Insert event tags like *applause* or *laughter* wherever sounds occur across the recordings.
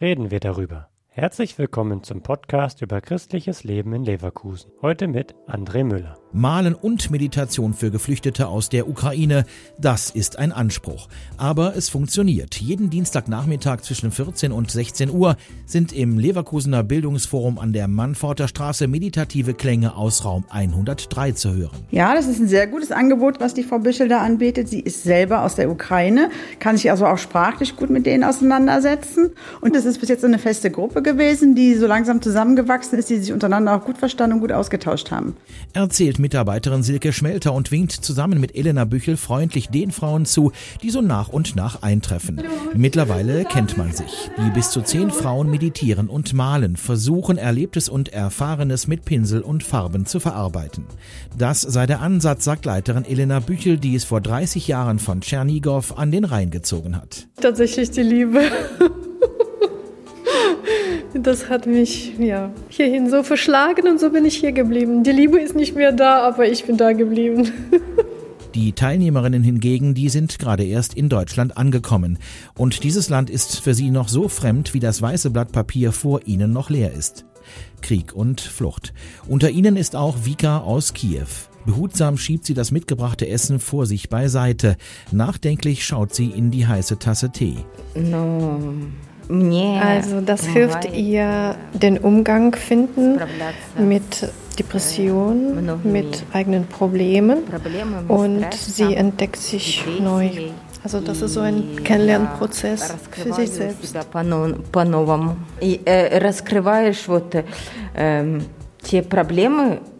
reden wir darüber. Herzlich willkommen zum Podcast über christliches Leben in Leverkusen. Heute mit André Müller. Malen und Meditation für Geflüchtete aus der Ukraine, das ist ein Anspruch. Aber es funktioniert. Jeden Dienstagnachmittag zwischen 14 und 16 Uhr sind im Leverkusener Bildungsforum an der Mannforter Straße meditative Klänge aus Raum 103 zu hören. Ja, das ist ein sehr gutes Angebot, was die Frau Büschel da anbietet. Sie ist selber aus der Ukraine, kann sich also auch sprachlich gut mit denen auseinandersetzen. Und es ist bis jetzt eine feste Gruppe gewesen, die so langsam zusammengewachsen ist, die sich untereinander auch gut verstanden und gut ausgetauscht haben. Erzählt Mitarbeiterin Silke Schmelter und winkt zusammen mit Elena Büchel freundlich den Frauen zu, die so nach und nach eintreffen. Mittlerweile kennt man sich. Die bis zu zehn Frauen meditieren und malen, versuchen Erlebtes und Erfahrenes mit Pinsel und Farben zu verarbeiten. Das sei der Ansatz, sagt Leiterin Elena Büchel, die es vor 30 Jahren von Tschernigow an den Rhein gezogen hat. Tatsächlich die Liebe. Das hat mich ja hierhin so verschlagen und so bin ich hier geblieben. Die Liebe ist nicht mehr da, aber ich bin da geblieben. *laughs* Die Teilnehmerinnen hingegen, die sind gerade erst in Deutschland angekommen. Und dieses Land ist für sie noch so fremd, wie das weiße Blatt Papier vor ihnen noch leer ist. Krieg und Flucht. Unter ihnen ist auch Vika aus Kiew. Behutsam schiebt sie das mitgebrachte Essen vor sich beiseite. Nachdenklich schaut sie in die heiße Tasse Tee. No. Also das hilft ihr den Umgang finden mit Depressionen, mit eigenen Problemen und sie entdeckt sich neu. Also das ist so ein Kennenlernprozess für sich selbst. Раскрываешь вот те проблемы, да,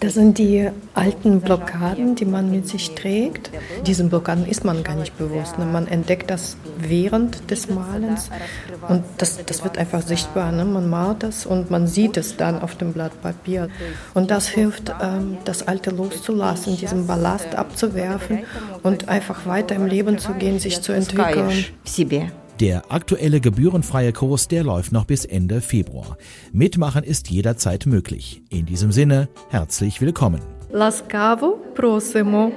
das sind die alten Blockaden, die man mit sich trägt. Diesen Blockaden ist man gar nicht bewusst. Ne? Man entdeckt das während des Malens und das, das wird einfach sichtbar. Ne? Man malt das und man sieht es dann auf dem Blatt Papier. Und das hilft, ähm, das Alte loszulassen, diesen Ballast abzuwerfen und einfach weiter im Leben zu gehen, sich zu entwickeln. Der aktuelle gebührenfreie Kurs, der läuft noch bis Ende Februar. Mitmachen ist jederzeit möglich. In diesem Sinne, herzlich willkommen. Laskavo prosimo.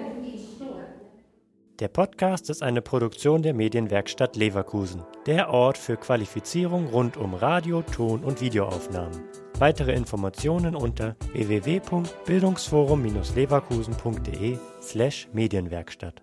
Der Podcast ist eine Produktion der Medienwerkstatt Leverkusen, der Ort für Qualifizierung rund um Radio, Ton und Videoaufnahmen. Weitere Informationen unter www.bildungsforum-leverkusen.de slash Medienwerkstatt.